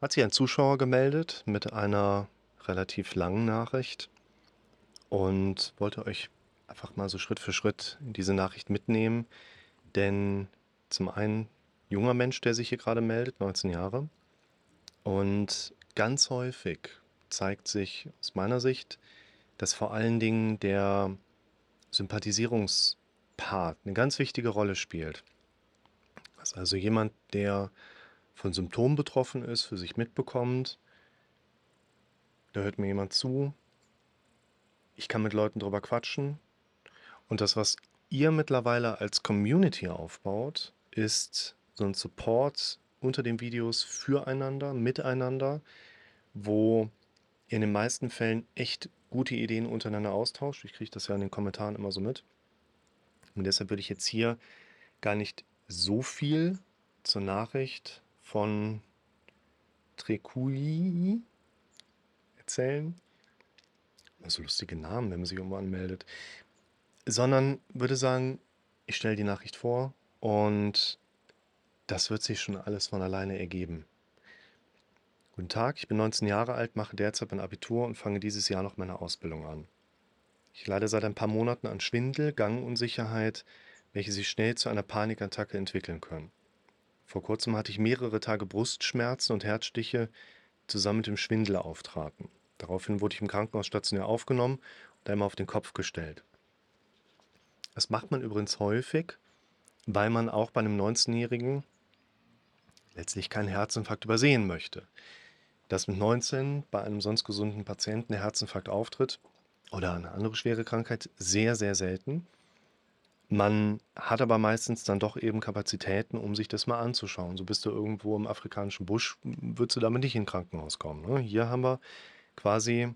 hat sich ein Zuschauer gemeldet mit einer relativ langen Nachricht und wollte euch einfach mal so Schritt für Schritt diese Nachricht mitnehmen. Denn zum einen junger Mensch, der sich hier gerade meldet, 19 Jahre. Und ganz häufig zeigt sich aus meiner Sicht, dass vor allen Dingen der Sympathisierungspart eine ganz wichtige Rolle spielt. Das ist also jemand, der von Symptomen betroffen ist, für sich mitbekommt, da hört mir jemand zu, ich kann mit Leuten drüber quatschen. Und das, was ihr mittlerweile als Community aufbaut, ist so ein Support unter den Videos füreinander, miteinander, wo ihr in den meisten Fällen echt gute Ideen untereinander austauscht. Ich kriege das ja in den Kommentaren immer so mit. Und deshalb würde ich jetzt hier gar nicht so viel zur Nachricht von Trekui erzählen. So lustige Namen, wenn man sich irgendwo anmeldet. Sondern würde sagen, ich stelle die Nachricht vor und das wird sich schon alles von alleine ergeben. Guten Tag, ich bin 19 Jahre alt, mache derzeit mein Abitur und fange dieses Jahr noch meine Ausbildung an. Ich leide seit ein paar Monaten an Schwindel, Gangunsicherheit, welche sich schnell zu einer Panikattacke entwickeln können. Vor kurzem hatte ich mehrere Tage Brustschmerzen und Herzstiche, die zusammen mit dem Schwindel auftraten. Daraufhin wurde ich im Krankenhaus stationär aufgenommen und einmal auf den Kopf gestellt. Das macht man übrigens häufig, weil man auch bei einem 19-Jährigen letztlich keinen Herzinfarkt übersehen möchte. Dass mit 19 bei einem sonst gesunden Patienten der Herzinfarkt auftritt oder eine andere schwere Krankheit, sehr, sehr selten. Man hat aber meistens dann doch eben Kapazitäten, um sich das mal anzuschauen. So bist du irgendwo im afrikanischen Busch, würdest du damit nicht in ein Krankenhaus kommen. Ne? Hier haben wir quasi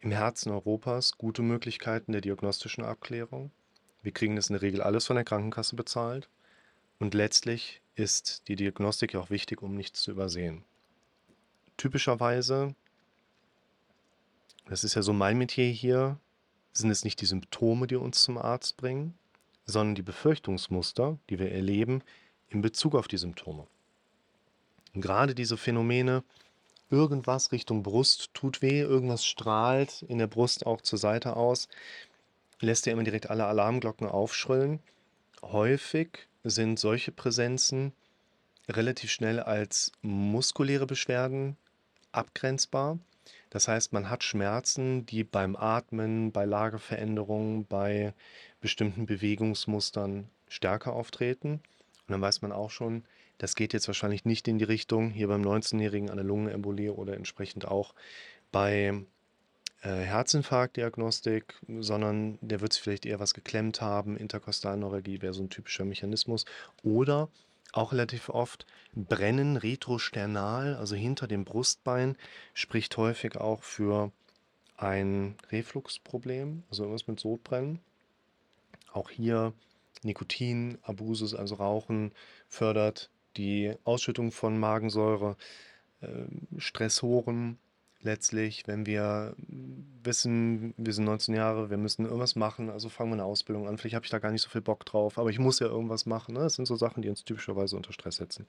im Herzen Europas gute Möglichkeiten der diagnostischen Abklärung. Wir kriegen das in der Regel alles von der Krankenkasse bezahlt. Und letztlich ist die Diagnostik ja auch wichtig, um nichts zu übersehen. Typischerweise, das ist ja so mein Metier hier, sind es nicht die Symptome, die uns zum Arzt bringen, sondern die Befürchtungsmuster, die wir erleben in Bezug auf die Symptome. Gerade diese Phänomene, irgendwas Richtung Brust tut weh, irgendwas strahlt in der Brust auch zur Seite aus, lässt er immer direkt alle Alarmglocken aufschrillen. Häufig sind solche Präsenzen relativ schnell als muskuläre Beschwerden abgrenzbar. Das heißt, man hat Schmerzen, die beim Atmen, bei Lageveränderungen, bei bestimmten Bewegungsmustern stärker auftreten. Und dann weiß man auch schon, das geht jetzt wahrscheinlich nicht in die Richtung, hier beim 19-Jährigen eine Lungenembolie oder entsprechend auch bei äh, Herzinfarktdiagnostik, sondern der wird sich vielleicht eher was geklemmt haben. Interkostalneuralgie wäre so ein typischer Mechanismus. Oder auch relativ oft Brennen retrosternal, also hinter dem Brustbein, spricht häufig auch für ein Refluxproblem, also irgendwas mit Sodbrennen. Auch hier Nikotin, Abusus, also Rauchen, fördert die Ausschüttung von Magensäure, äh, Stressoren letztlich, wenn wir wissen, wir sind 19 Jahre, wir müssen irgendwas machen, also fangen wir eine Ausbildung an. Vielleicht habe ich da gar nicht so viel Bock drauf, aber ich muss ja irgendwas machen. Ne? Das sind so Sachen, die uns typischerweise unter Stress setzen.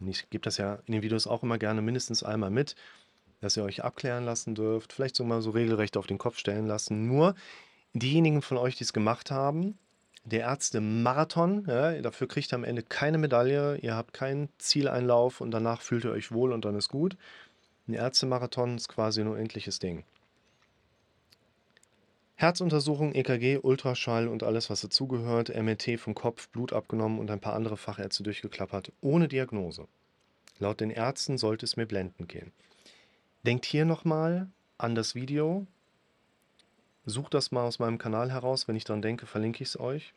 Und ich gebe das ja in den Videos auch immer gerne mindestens einmal mit, dass ihr euch abklären lassen dürft, vielleicht sogar so regelrecht auf den Kopf stellen lassen. Nur diejenigen von euch, die es gemacht haben, der Ärzte-Marathon. Ja, dafür kriegt ihr am Ende keine Medaille. Ihr habt keinen Zieleinlauf und danach fühlt ihr euch wohl und dann ist gut. Ein Ärzte-Marathon ist quasi ein unendliches Ding. Herzuntersuchung, EKG, Ultraschall und alles, was dazugehört, MRT vom Kopf, Blut abgenommen und ein paar andere Fachärzte durchgeklappert, ohne Diagnose. Laut den Ärzten sollte es mir blendend gehen. Denkt hier nochmal an das Video, Sucht das mal aus meinem Kanal heraus. Wenn ich daran denke, verlinke ich es euch.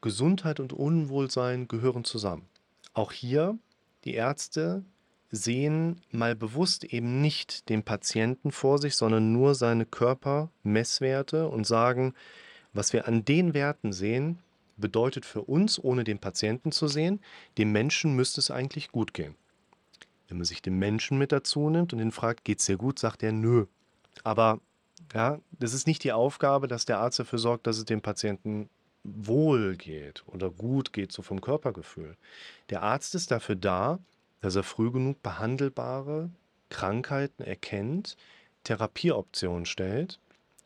Gesundheit und Unwohlsein gehören zusammen. Auch hier, die Ärzte sehen mal bewusst eben nicht den Patienten vor sich, sondern nur seine Körpermesswerte und sagen, was wir an den Werten sehen, bedeutet für uns, ohne den Patienten zu sehen, dem Menschen müsste es eigentlich gut gehen. Wenn man sich den Menschen mit dazu nimmt und ihn fragt, geht es dir gut, sagt er nö. Aber ja, das ist nicht die Aufgabe, dass der Arzt dafür sorgt, dass es dem Patienten wohl geht oder gut geht, so vom Körpergefühl. Der Arzt ist dafür da, dass er früh genug behandelbare Krankheiten erkennt, Therapieoptionen stellt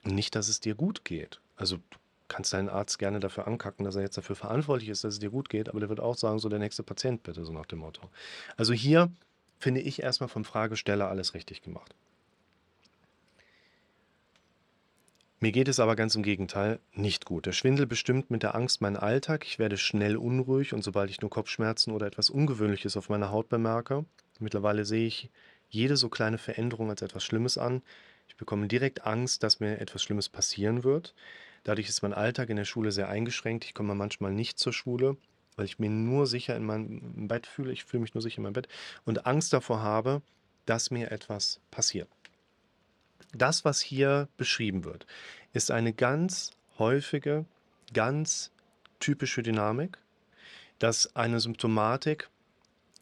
und nicht, dass es dir gut geht. Also du kannst deinen Arzt gerne dafür ankacken, dass er jetzt dafür verantwortlich ist, dass es dir gut geht, aber der wird auch sagen, so der nächste Patient bitte, so nach dem Motto. Also hier finde ich erstmal vom Fragesteller alles richtig gemacht. Mir geht es aber ganz im Gegenteil nicht gut. Der Schwindel bestimmt mit der Angst meinen Alltag. Ich werde schnell unruhig und sobald ich nur Kopfschmerzen oder etwas Ungewöhnliches auf meiner Haut bemerke, mittlerweile sehe ich jede so kleine Veränderung als etwas Schlimmes an. Ich bekomme direkt Angst, dass mir etwas Schlimmes passieren wird. Dadurch ist mein Alltag in der Schule sehr eingeschränkt. Ich komme manchmal nicht zur Schule, weil ich mir nur sicher in meinem Bett fühle. Ich fühle mich nur sicher in meinem Bett und Angst davor habe, dass mir etwas passiert. Das, was hier beschrieben wird, ist eine ganz häufige, ganz typische Dynamik, dass eine Symptomatik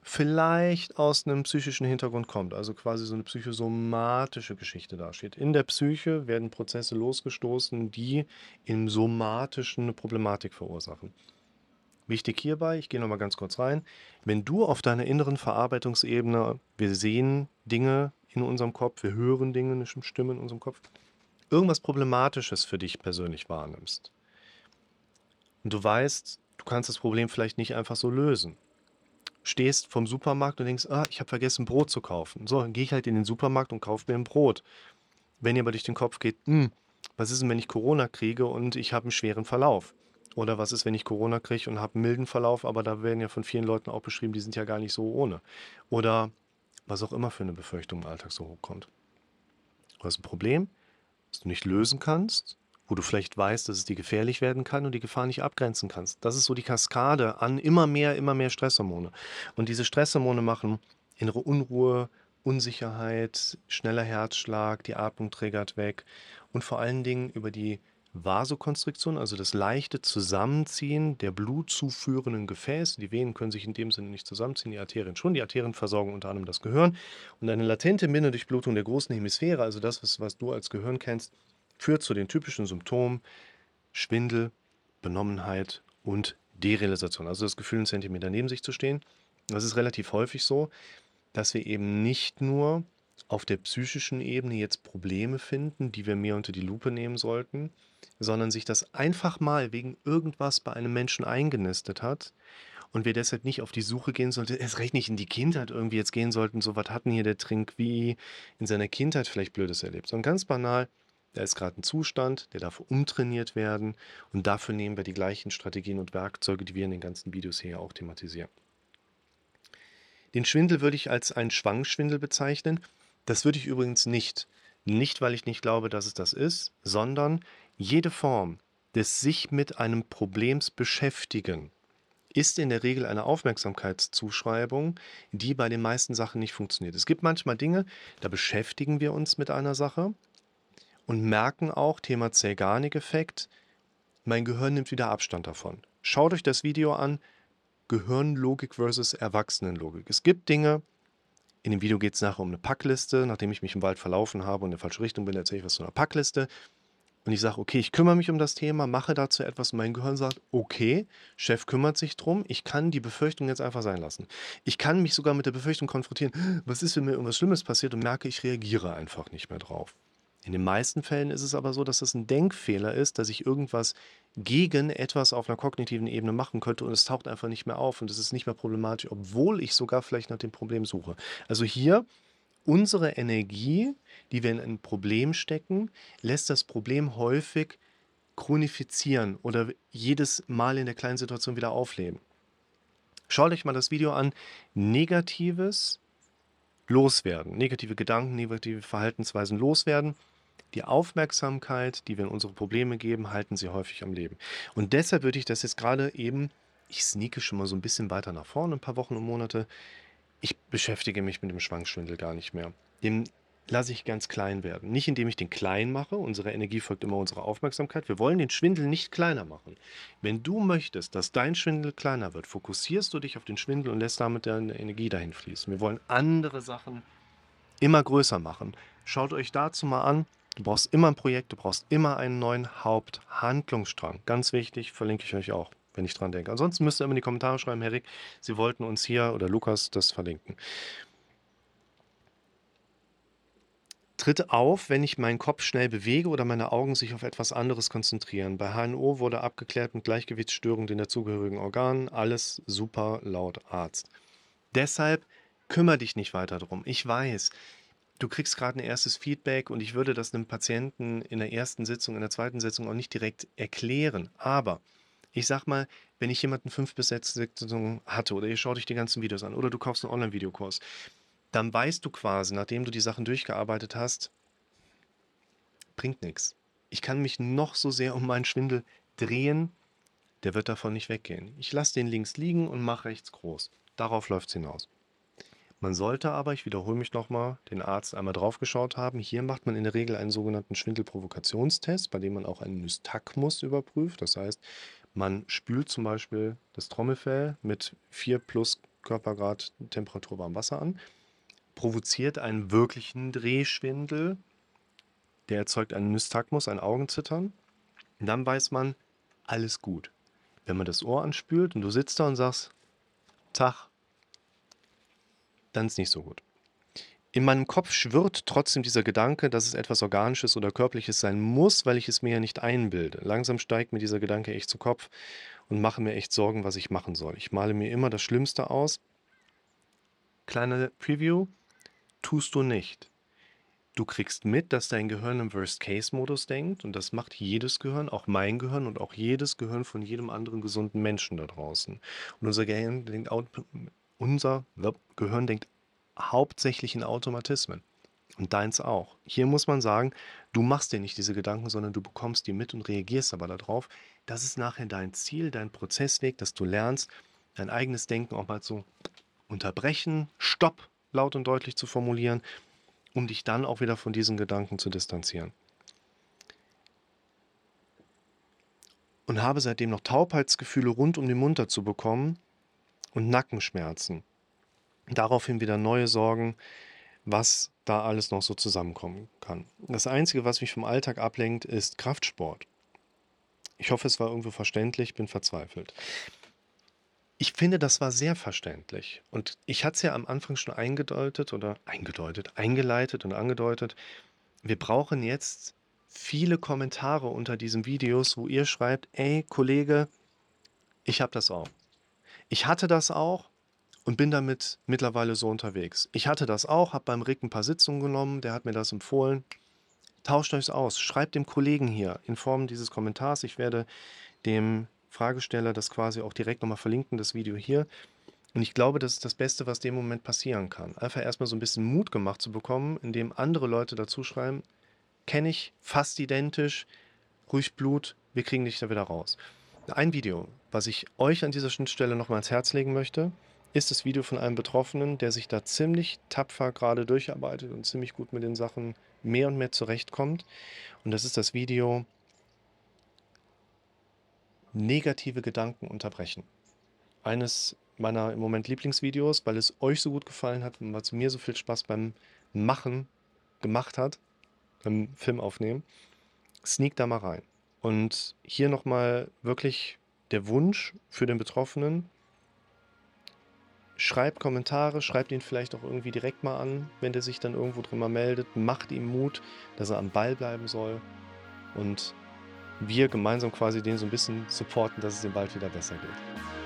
vielleicht aus einem psychischen Hintergrund kommt, also quasi so eine psychosomatische Geschichte dasteht. In der Psyche werden Prozesse losgestoßen, die im somatischen eine Problematik verursachen. Wichtig hierbei, ich gehe nochmal ganz kurz rein, wenn du auf deiner inneren Verarbeitungsebene, wir sehen Dinge in unserem Kopf, wir hören Dinge, eine Stimme in unserem Kopf, irgendwas Problematisches für dich persönlich wahrnimmst und du weißt, du kannst das Problem vielleicht nicht einfach so lösen, stehst vom Supermarkt und denkst, ah, ich habe vergessen, Brot zu kaufen. So, dann gehe ich halt in den Supermarkt und kaufe mir ein Brot. Wenn ihr aber durch den Kopf geht, hm, was ist denn, wenn ich Corona kriege und ich habe einen schweren Verlauf? Oder was ist, wenn ich Corona kriege und habe einen milden Verlauf, aber da werden ja von vielen Leuten auch beschrieben, die sind ja gar nicht so ohne. Oder was auch immer für eine Befürchtung im Alltag so hochkommt. Du hast ein Problem, das du nicht lösen kannst, wo du vielleicht weißt, dass es dir gefährlich werden kann und die Gefahr nicht abgrenzen kannst. Das ist so die Kaskade an immer mehr, immer mehr Stresshormone. Und diese Stresshormone machen innere Unruhe, Unsicherheit, schneller Herzschlag, die Atmung triggert weg und vor allen Dingen über die Vasokonstriktion, also das leichte Zusammenziehen der blutzuführenden Gefäße. Die Venen können sich in dem Sinne nicht zusammenziehen, die Arterien schon. Die Arterien versorgen unter anderem das Gehirn. Und eine latente Minderdurchblutung der großen Hemisphäre, also das, was, du als Gehirn kennst, führt zu den typischen Symptomen Schwindel, Benommenheit und Derealisation. Also das Gefühl, einen Zentimeter neben sich zu stehen. Das ist relativ häufig so, dass wir eben nicht nur auf der psychischen Ebene jetzt Probleme finden, die wir mehr unter die Lupe nehmen sollten, sondern sich das einfach mal wegen irgendwas bei einem Menschen eingenistet hat und wir deshalb nicht auf die Suche gehen sollten, erst recht nicht in die Kindheit irgendwie jetzt gehen sollten, so was hatten hier der Trink wie in seiner Kindheit vielleicht Blödes erlebt, sondern ganz banal, da ist gerade ein Zustand, der darf umtrainiert werden und dafür nehmen wir die gleichen Strategien und Werkzeuge, die wir in den ganzen Videos hier auch thematisieren. Den Schwindel würde ich als einen Schwangschwindel bezeichnen. Das würde ich übrigens nicht. Nicht, weil ich nicht glaube, dass es das ist, sondern jede Form des sich mit einem Problems beschäftigen ist in der Regel eine Aufmerksamkeitszuschreibung, die bei den meisten Sachen nicht funktioniert. Es gibt manchmal Dinge, da beschäftigen wir uns mit einer Sache und merken auch, Thema Zeigarnik-Effekt, mein Gehirn nimmt wieder Abstand davon. Schaut euch das Video an, Gehirnlogik versus Erwachsenenlogik. Es gibt Dinge, in dem Video geht es nachher um eine Packliste. Nachdem ich mich im Wald verlaufen habe und in der falsche Richtung bin, erzähle ich was zu einer Packliste. Und ich sage, okay, ich kümmere mich um das Thema, mache dazu etwas und mein Gehirn sagt, okay, Chef kümmert sich drum, ich kann die Befürchtung jetzt einfach sein lassen. Ich kann mich sogar mit der Befürchtung konfrontieren, was ist, wenn mir irgendwas Schlimmes passiert und merke, ich reagiere einfach nicht mehr drauf. In den meisten Fällen ist es aber so, dass das ein Denkfehler ist, dass ich irgendwas gegen etwas auf einer kognitiven Ebene machen könnte und es taucht einfach nicht mehr auf und es ist nicht mehr problematisch, obwohl ich sogar vielleicht nach dem Problem suche. Also hier unsere Energie, die wir in ein Problem stecken, lässt das Problem häufig chronifizieren oder jedes Mal in der kleinen Situation wieder aufleben. Schaut euch mal das Video an. Negatives loswerden, negative Gedanken, negative Verhaltensweisen loswerden die Aufmerksamkeit, die wir in unsere Probleme geben, halten sie häufig am Leben. Und deshalb würde ich das jetzt gerade eben, ich sneake schon mal so ein bisschen weiter nach vorne, ein paar Wochen und Monate. Ich beschäftige mich mit dem Schwankschwindel gar nicht mehr. Den lasse ich ganz klein werden. Nicht indem ich den klein mache, unsere Energie folgt immer unserer Aufmerksamkeit. Wir wollen den Schwindel nicht kleiner machen. Wenn du möchtest, dass dein Schwindel kleiner wird, fokussierst du dich auf den Schwindel und lässt damit deine Energie dahin fließen. Wir wollen andere Sachen immer größer machen. Schaut euch dazu mal an, Du brauchst immer ein Projekt, du brauchst immer einen neuen Haupthandlungsstrang. Ganz wichtig, verlinke ich euch auch, wenn ich dran denke. Ansonsten müsst ihr immer in die Kommentare schreiben, Herrik, Sie wollten uns hier oder Lukas das verlinken. Tritt auf, wenn ich meinen Kopf schnell bewege oder meine Augen sich auf etwas anderes konzentrieren. Bei HNO wurde abgeklärt mit Gleichgewichtsstörungen in der zugehörigen Organen. Alles super laut Arzt. Deshalb kümmere dich nicht weiter drum. Ich weiß, du kriegst gerade ein erstes Feedback und ich würde das einem Patienten in der ersten Sitzung, in der zweiten Sitzung auch nicht direkt erklären. Aber ich sag mal, wenn ich jemanden fünf bis sechs Sitzungen hatte oder ihr schaut euch die ganzen Videos an oder du kaufst einen Online-Videokurs, dann weißt du quasi, nachdem du die Sachen durchgearbeitet hast, bringt nichts. Ich kann mich noch so sehr um meinen Schwindel drehen, der wird davon nicht weggehen. Ich lasse den links liegen und mache rechts groß. Darauf läuft es hinaus. Man sollte aber, ich wiederhole mich nochmal, den Arzt einmal draufgeschaut haben. Hier macht man in der Regel einen sogenannten Schwindelprovokationstest, bei dem man auch einen Nystagmus überprüft. Das heißt, man spült zum Beispiel das Trommelfell mit 4 plus Körpergrad Temperatur warm Wasser an provoziert einen wirklichen Drehschwindel. Der erzeugt einen Nystagmus, ein Augenzittern. Und dann weiß man, alles gut. Wenn man das Ohr anspült und du sitzt da und sagst, Tag, dann ist nicht so gut. In meinem Kopf schwirrt trotzdem dieser Gedanke, dass es etwas Organisches oder Körperliches sein muss, weil ich es mir ja nicht einbilde. Langsam steigt mir dieser Gedanke echt zu Kopf und mache mir echt Sorgen, was ich machen soll. Ich male mir immer das Schlimmste aus. Kleine Preview tust du nicht. Du kriegst mit, dass dein Gehirn im Worst-Case-Modus denkt und das macht jedes Gehirn, auch mein Gehirn und auch jedes Gehirn von jedem anderen gesunden Menschen da draußen. Und unser Gehirn denkt, unser Gehirn denkt hauptsächlich in Automatismen. Und deins auch. Hier muss man sagen, du machst dir nicht diese Gedanken, sondern du bekommst die mit und reagierst aber darauf. Das ist nachher dein Ziel, dein Prozessweg, dass du lernst, dein eigenes Denken auch mal zu unterbrechen, Stopp laut und deutlich zu formulieren, um dich dann auch wieder von diesen Gedanken zu distanzieren. Und habe seitdem noch Taubheitsgefühle rund um den Mund dazu bekommen und Nackenschmerzen. Daraufhin wieder neue Sorgen, was da alles noch so zusammenkommen kann. Das Einzige, was mich vom Alltag ablenkt, ist Kraftsport. Ich hoffe, es war irgendwo verständlich, bin verzweifelt. Ich finde, das war sehr verständlich. Und ich hatte es ja am Anfang schon eingedeutet oder eingedeutet, eingeleitet und angedeutet. Wir brauchen jetzt viele Kommentare unter diesen Videos, wo ihr schreibt, ey Kollege, ich habe das auch. Ich hatte das auch und bin damit mittlerweile so unterwegs. Ich hatte das auch, habe beim Rick ein paar Sitzungen genommen, der hat mir das empfohlen. Tauscht euch aus, schreibt dem Kollegen hier in Form dieses Kommentars. Ich werde dem Fragesteller das quasi auch direkt nochmal verlinken, das Video hier. Und ich glaube, das ist das Beste, was dem Moment passieren kann. Einfach erstmal so ein bisschen Mut gemacht zu bekommen, indem andere Leute dazu schreiben, kenne ich, fast identisch, ruhig Blut, wir kriegen dich da wieder raus. Ein Video, was ich euch an dieser Schnittstelle nochmal ans Herz legen möchte, ist das Video von einem Betroffenen, der sich da ziemlich tapfer gerade durcharbeitet und ziemlich gut mit den Sachen mehr und mehr zurechtkommt. Und das ist das Video negative Gedanken unterbrechen. Eines meiner im Moment Lieblingsvideos, weil es euch so gut gefallen hat und weil es mir so viel Spaß beim Machen gemacht hat, beim Film aufnehmen. Sneak da mal rein. Und hier nochmal wirklich der Wunsch für den Betroffenen. Schreibt Kommentare, schreibt ihn vielleicht auch irgendwie direkt mal an, wenn der sich dann irgendwo drin mal meldet. Macht ihm Mut, dass er am Ball bleiben soll. Und wir gemeinsam quasi den so ein bisschen supporten, dass es dem bald wieder besser geht.